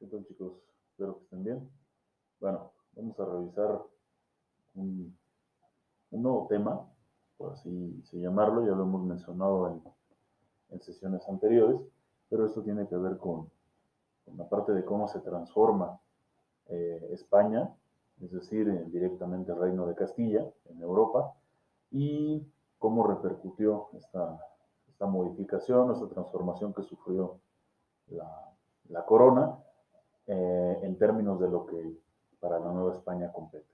¿Qué tal chicos? Espero que estén bien. Bueno, vamos a revisar un, nuevo tema, por así llamarlo, ya lo hemos mencionado en, sesiones anteriores, pero esto tiene que ver con, la parte de cómo se transforma eh, España, es decir, directamente el Reino de Castilla en Europa, y cómo repercutió esta, modificación, esta transformación que sufrió la corona eh, en términos de lo que para la Nueva España compete.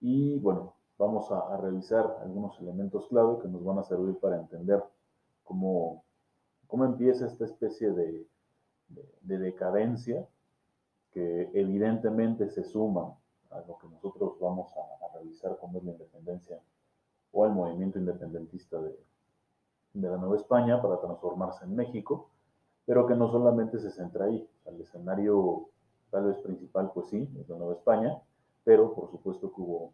Y bueno, vamos a, revisar algunos elementos clave que nos van a servir para entender cómo, cómo empieza esta especie de, de, decadencia que evidentemente se suma a lo que nosotros vamos a, revisar como es la independencia o el movimiento independentista de, de la Nueva España para transformarse en México pero que no solamente se centra ahí. el escenario tal vez principal, pues sí, es la Nueva España, pero por supuesto que hubo,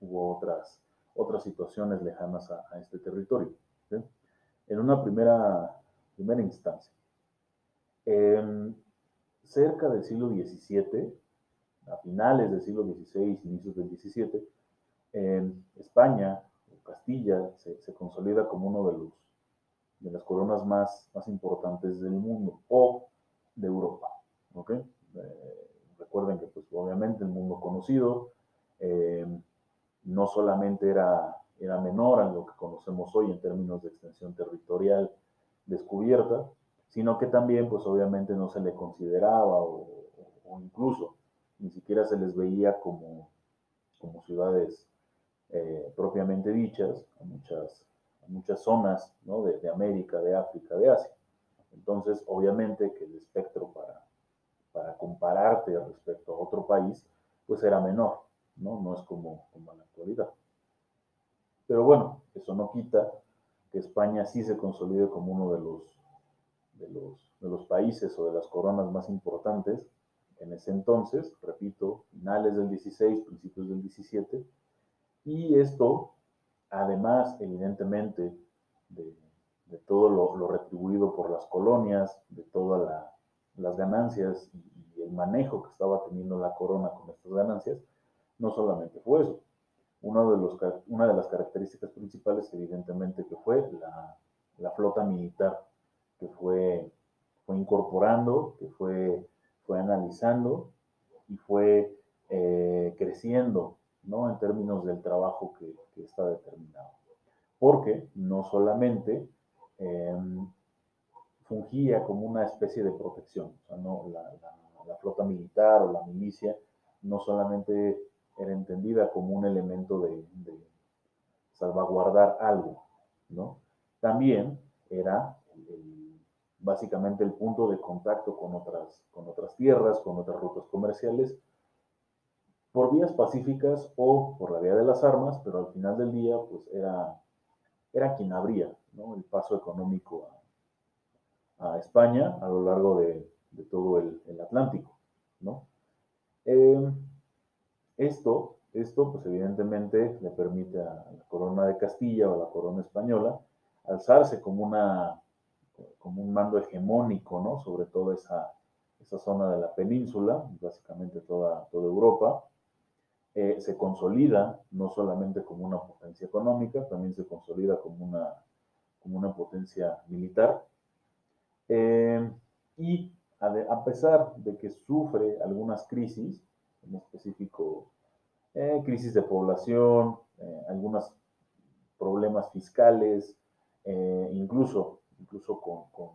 hubo otras, otras situaciones lejanas a, este territorio. En una primera, primera instancia, cerca del siglo XVII, a finales del siglo XVI, inicios del XVII, España, Castilla, se consolida como uno de los de las coronas más, más importantes del mundo o de Europa. ¿okay? Eh, recuerden que pues obviamente el mundo conocido eh, no solamente era, era menor a lo que conocemos hoy en términos de extensión territorial descubierta, sino que también pues obviamente no se le consideraba o, incluso ni siquiera se les veía como, como ciudades eh, propiamente dichas, muchas muchas zonas de, América, de África, de Asia. Entonces, obviamente que el espectro para, para compararte respecto a otro país, pues era menor, ¿no? No es como, como en la actualidad. Pero bueno, eso no quita que España sí se consolide como uno de los, de los, de los países o de las coronas más importantes en ese entonces, repito, finales del 16, principios del 17, y esto además, evidentemente, de, todo lo, retribuido por las colonias, de todas las ganancias y, el manejo que estaba teniendo la corona con estas ganancias, no solamente fue eso. Una de las características principales, evidentemente, que fue la, flota militar, que fue, fue incorporando, que fue, fue analizando y fue eh, creciendo ¿no? En términos del trabajo que, está determinado. Porque no solamente em, fungía como una especie de protección, la, flota militar o la milicia no solamente era entendida como un elemento de, salvaguardar algo, ¿no? También era básicamente el punto de contacto con otras, con otras tierras, con otras rutas comerciales, por vías pacíficas o por la vía de las armas, pero al final del día, pues era, era quien abría el paso económico a, España a lo largo de, todo el, Atlántico. ¿no? Em, esto, esto, pues evidentemente le permite a la corona de Castilla o a la corona española alzarse como, una, como un mando hegemónico ¿no? sobre toda esa, esa zona de la península, básicamente toda, toda Europa, eh, se consolida no solamente como una potencia económica, también se consolida como una, como una potencia militar. Eh, y a, pesar de que sufre algunas crisis, en específico eh, crisis de población, algunos problemas fiscales, incluso, incluso con, con,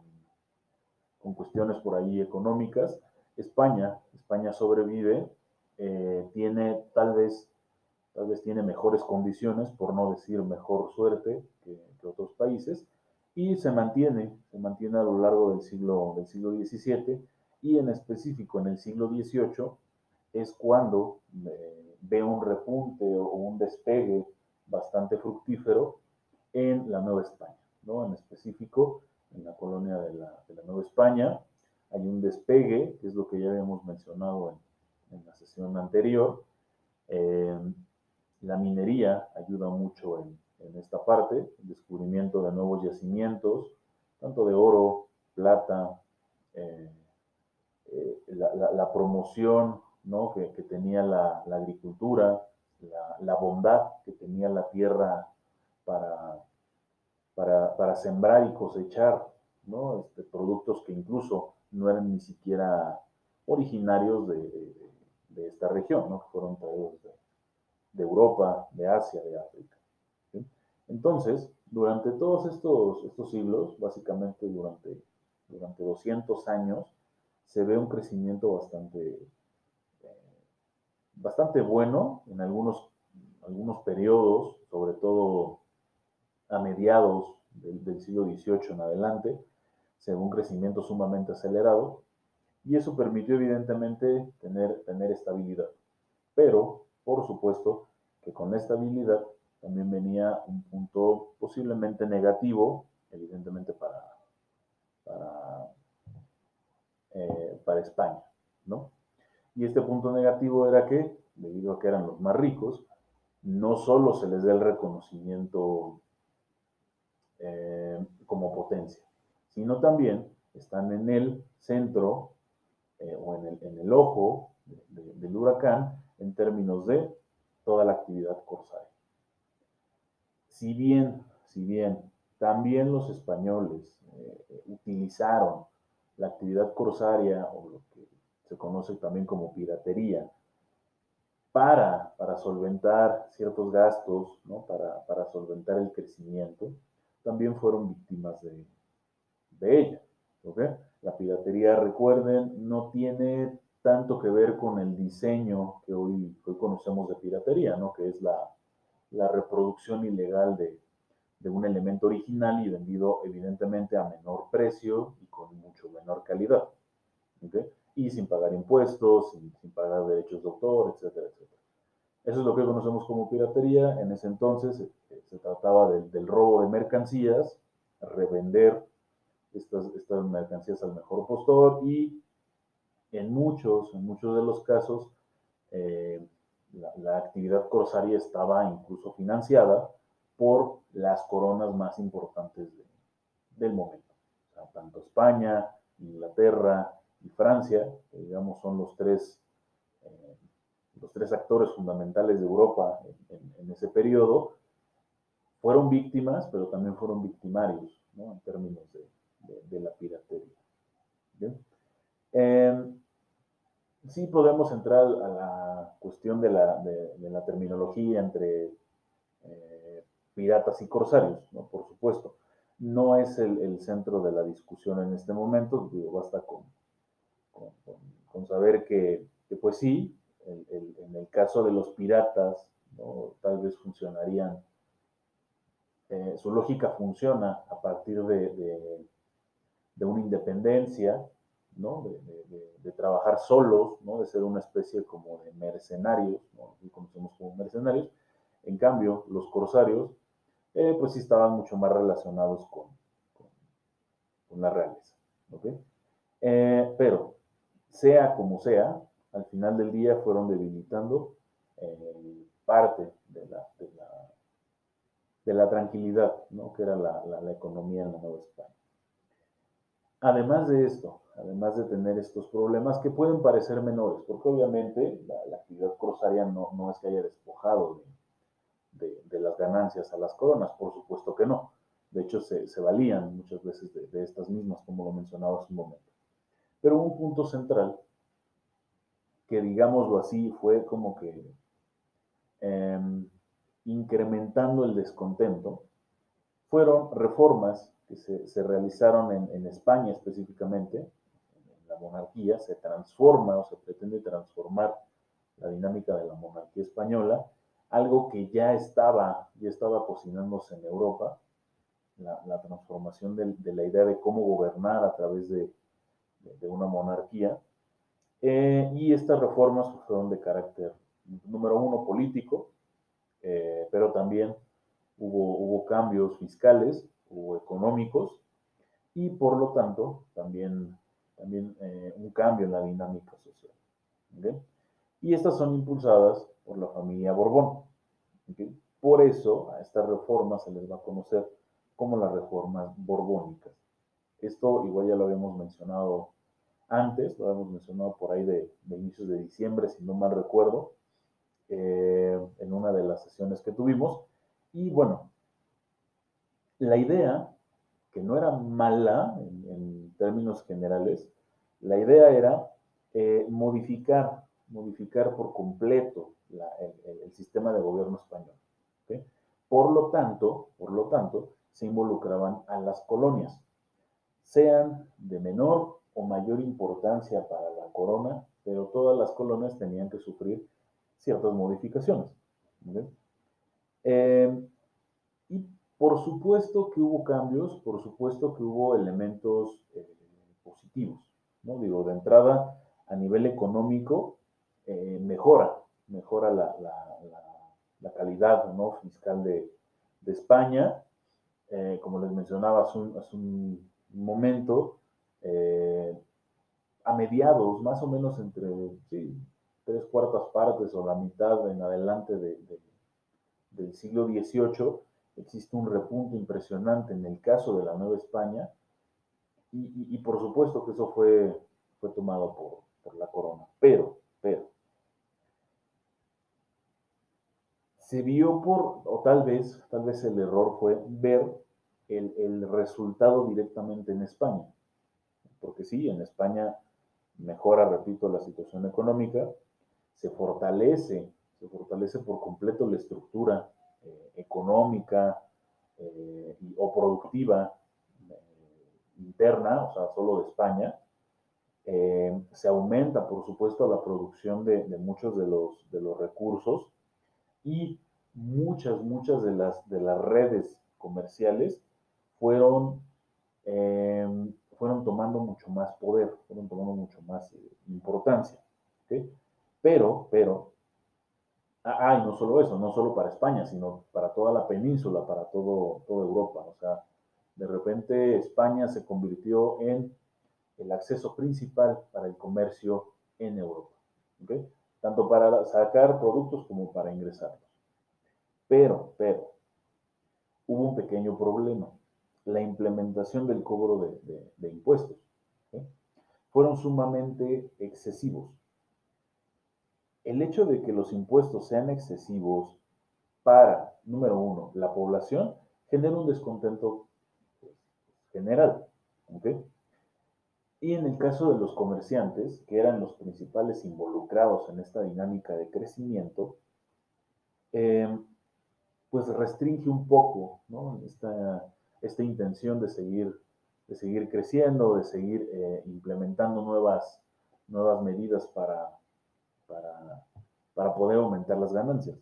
con cuestiones por ahí económicas, España, España sobrevive eh, tiene tal vez, tal vez tiene mejores condiciones, por no decir mejor suerte que, otros países, y se mantiene, se mantiene a lo largo del siglo, del siglo XVII y en específico en el siglo XVIII es cuando eh, ve un repunte o un despegue bastante fructífero en la Nueva España, ¿no? En específico, en la colonia de la, de la Nueva España hay un despegue, que es lo que ya habíamos mencionado en, en la sesión anterior. Eh, la minería ayuda mucho en, esta parte, el descubrimiento de nuevos yacimientos, tanto de oro, plata, eh, la, promoción que, tenía la, agricultura, la, bondad que tenía la tierra para, sembrar y cosechar. Este, productos que incluso no eran ni siquiera originarios de, esta región, ¿no? que fueron traídos de, Europa, de Asia, de África. Entonces, durante todos estos, estos siglos, básicamente durante, durante 200 años, se ve un crecimiento bastante, eh, bastante bueno en algunos, algunos periodos, sobre todo a mediados del, siglo XVIII en adelante, se ve un crecimiento sumamente acelerado y eso permitió evidentemente tener, tener estabilidad. Pero, por supuesto, que con la estabilidad también venía un punto posiblemente negativo, evidentemente para, eh, para España, ¿no? Y este punto negativo era que, debido a que eran los más ricos, no solo se les da el reconocimiento eh, como potencia, sino también están en el centro eh, o en el, en el ojo del huracán en términos de toda la actividad corsaria. Si bien, si bien también los españoles eh, utilizaron la actividad corsaria o lo que se conoce también como piratería para, para solventar ciertos gastos, ¿no? para, para solventar el crecimiento, también fueron víctimas de, de ella. La piratería, recuerden, no tiene tanto que ver con el diseño que hoy, hoy conocemos de piratería, ¿no? que es la, la reproducción ilegal de, de, un elemento original y vendido evidentemente a menor precio y con mucho menor calidad. Y sin pagar impuestos, sin, pagar derechos de autor, etcétera, etcétera. Eso es lo que conocemos como piratería. En ese entonces eh, se trataba del robo de mercancías, revender estas, mercancías al mejor postor y en muchos, en muchos de los casos, eh, la, actividad corsaria estaba incluso financiada por las coronas más importantes del momento. tanto España, Inglaterra y Francia, que digamos son los tres, eh, los tres actores fundamentales de Europa en, ese periodo, fueron víctimas, pero también fueron victimarios en términos de, la piratería. Eh, sí podemos entrar a la cuestión de la, de, la terminología entre eh, piratas y corsarios, ¿no? por supuesto. No es el, centro de la discusión en este momento, basta con, con, saber que, pues sí, en el caso de los piratas, tal vez funcionarían, eh, su lógica funciona a partir de, de una independencia, de, trabajar solos, ¿no? De ser una especie como de mercenarios, ¿no? conocemos como mercenarios. En cambio, los corsarios, eh, pues sí estaban mucho más relacionados con, con, la realeza, eh, pero, sea como sea, al final del día fueron debilitando eh, parte de la, de la, tranquilidad, ¿no? Que era la, la economía en la Nueva España. Además de esto, además de tener estos problemas que pueden parecer menores, porque obviamente la, actividad corsaria no, no, es que haya despojado de, de, las ganancias a las coronas, por supuesto que no. De hecho, se, se valían muchas veces de, estas mismas, como lo mencionaba hace un momento. Pero un punto central, que digámoslo así, fue como que em, incrementando el descontento, fueron reformas que se, se realizaron en, en España específicamente, monarquía, se transforma o se pretende transformar la dinámica de la monarquía española, algo que ya estaba, ya estaba cocinándose en Europa, la, transformación de, la idea de cómo gobernar a través de, una monarquía. Eh, y estas reformas fueron de carácter, número uno, político, eh, pero también hubo, hubo cambios fiscales, hubo económicos, y por lo tanto también también eh, un cambio en la dinámica social. Y estas son impulsadas por la familia Borbón. Por eso a estas reformas se les va a conocer como las reformas borbónicas. Esto igual ya lo habíamos mencionado antes, lo hemos mencionado por ahí de, inicios de diciembre, si no mal recuerdo, eh, en una de las sesiones que tuvimos. Y bueno, la idea, que no era mala en, términos generales, la idea era eh, modificar, modificar por completo el, sistema de gobierno español. Por lo tanto, por lo tanto, se involucraban a las colonias, sean de menor o mayor importancia para la corona, pero todas las colonias tenían que sufrir ciertas modificaciones. Eh, y por supuesto que hubo cambios, por supuesto que hubo elementos eh, positivos. ¿no? Digo, de entrada, a nivel económico, eh, mejora, mejora la, calidad ¿no? fiscal de, España. como les mencionaba hace un momento, eh, a mediados, más o menos entre tres cuartas partes o la mitad en adelante del siglo XVIII, existe un repunte impresionante en el caso de la Nueva España y, por supuesto que eso fue, fue tomado por, por la corona. Pero, pero, se vio por, o tal vez, tal vez el error fue ver el, el resultado directamente en España porque sí, en España mejora, repito, la situación económica, se fortalece, se fortalece por completo la estructura eh, económica eh, o productiva eh, interna, o sea, solo de España. se aumenta, por supuesto, la producción de, muchos de los, de los recursos y muchas, muchas de las, de las redes comerciales fueron fueron tomando mucho más poder, fueron tomando mucho más importancia. Pero, pero, ah, y no solo eso, no solo para España, sino para toda la península, para todo, toda Europa. O sea, de repente España se convirtió en el acceso principal para el comercio en Europa. Tanto para sacar productos como para ingresarlos. Pero, pero, hubo un pequeño problema la implementación del cobro de, impuestos. Fueron sumamente excesivos. El hecho de que los impuestos sean excesivos para, número uno, la población, genera un descontento general. Y en el caso de los comerciantes, que eran los principales involucrados en esta dinámica de crecimiento, eh, pues restringe un poco esta, esta intención de seguir, de seguir creciendo, de seguir eh, implementando nuevas, nuevas medidas para, para, poder aumentar las ganancias.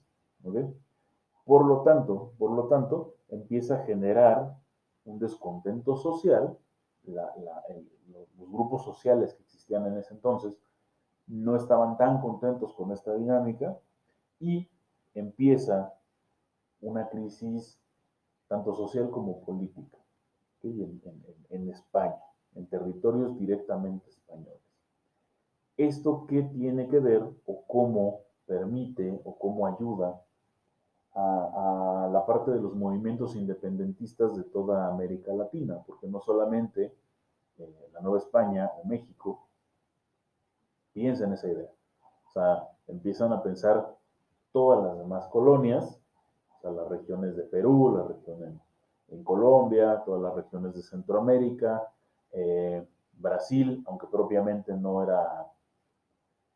Por lo tanto, por lo tanto, empieza a generar un descontento social. los grupos sociales que existían en ese entonces no estaban tan contentos con esta dinámica y empieza una crisis tanto social como política, en, España, en territorios directamente españoles. ¿Esto qué tiene que ver o cómo permite o cómo ayuda a, la parte de los movimientos independentistas de toda América Latina? Porque no solamente eh, la Nueva España o México piensa en esa idea. O sea, empiezan a pensar todas las demás colonias las regiones de Perú, la región en, Colombia, todas las regiones de Centroamérica, eh, Brasil, aunque propiamente no era,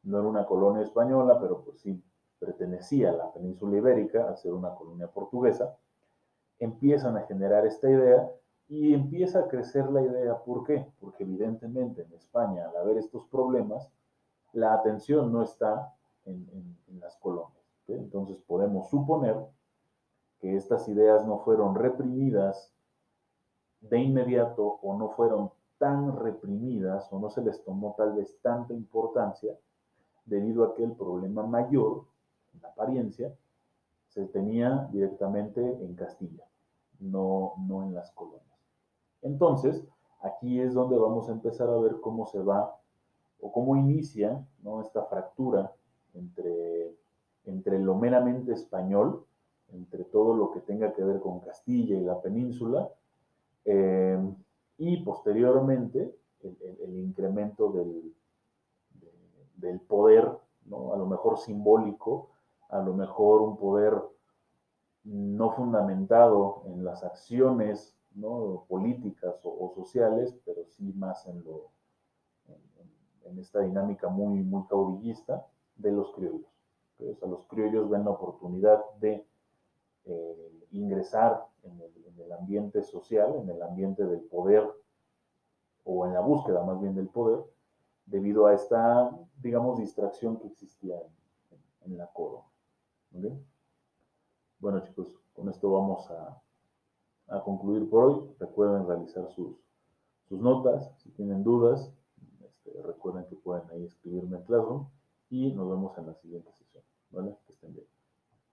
no era una colonia española, pero pues sí pertenecía a la península ibérica, a ser una colonia portuguesa, empiezan a generar esta idea y empieza a crecer la idea. ¿Por qué? Porque evidentemente en España, al haber estos problemas, la atención no está en, las colonias. Entonces podemos suponer que estas ideas no fueron reprimidas de inmediato o no fueron tan reprimidas o no se les tomó tal vez tanta importancia debido a que el problema mayor, en apariencia, se tenía directamente en Castilla, no, no en las colonias. Entonces, aquí es donde vamos a empezar a ver cómo se va o cómo inicia ¿no? esta fractura entre, entre lo meramente español entre todo lo que tenga que ver con Castilla y la península, eh, y posteriormente el, incremento del, del poder, ¿no? a lo mejor simbólico, a lo mejor un poder no fundamentado en las acciones ¿no? políticas o, sociales, pero sí más en, lo, en, esta dinámica muy, muy caudillista de los criollos. O sea, los criollos ven la oportunidad de eh, ingresar en el, en el, ambiente social, en el ambiente del poder, o en la búsqueda más bien del poder, debido a esta, digamos, distracción que existía en, la corona. Bueno chicos, con esto vamos a, concluir por hoy. Recuerden realizar sus, sus notas, si tienen dudas, este, recuerden que pueden ahí escribirme en Classroom y nos vemos en la siguiente sesión. ¿Vale? Que estén bien.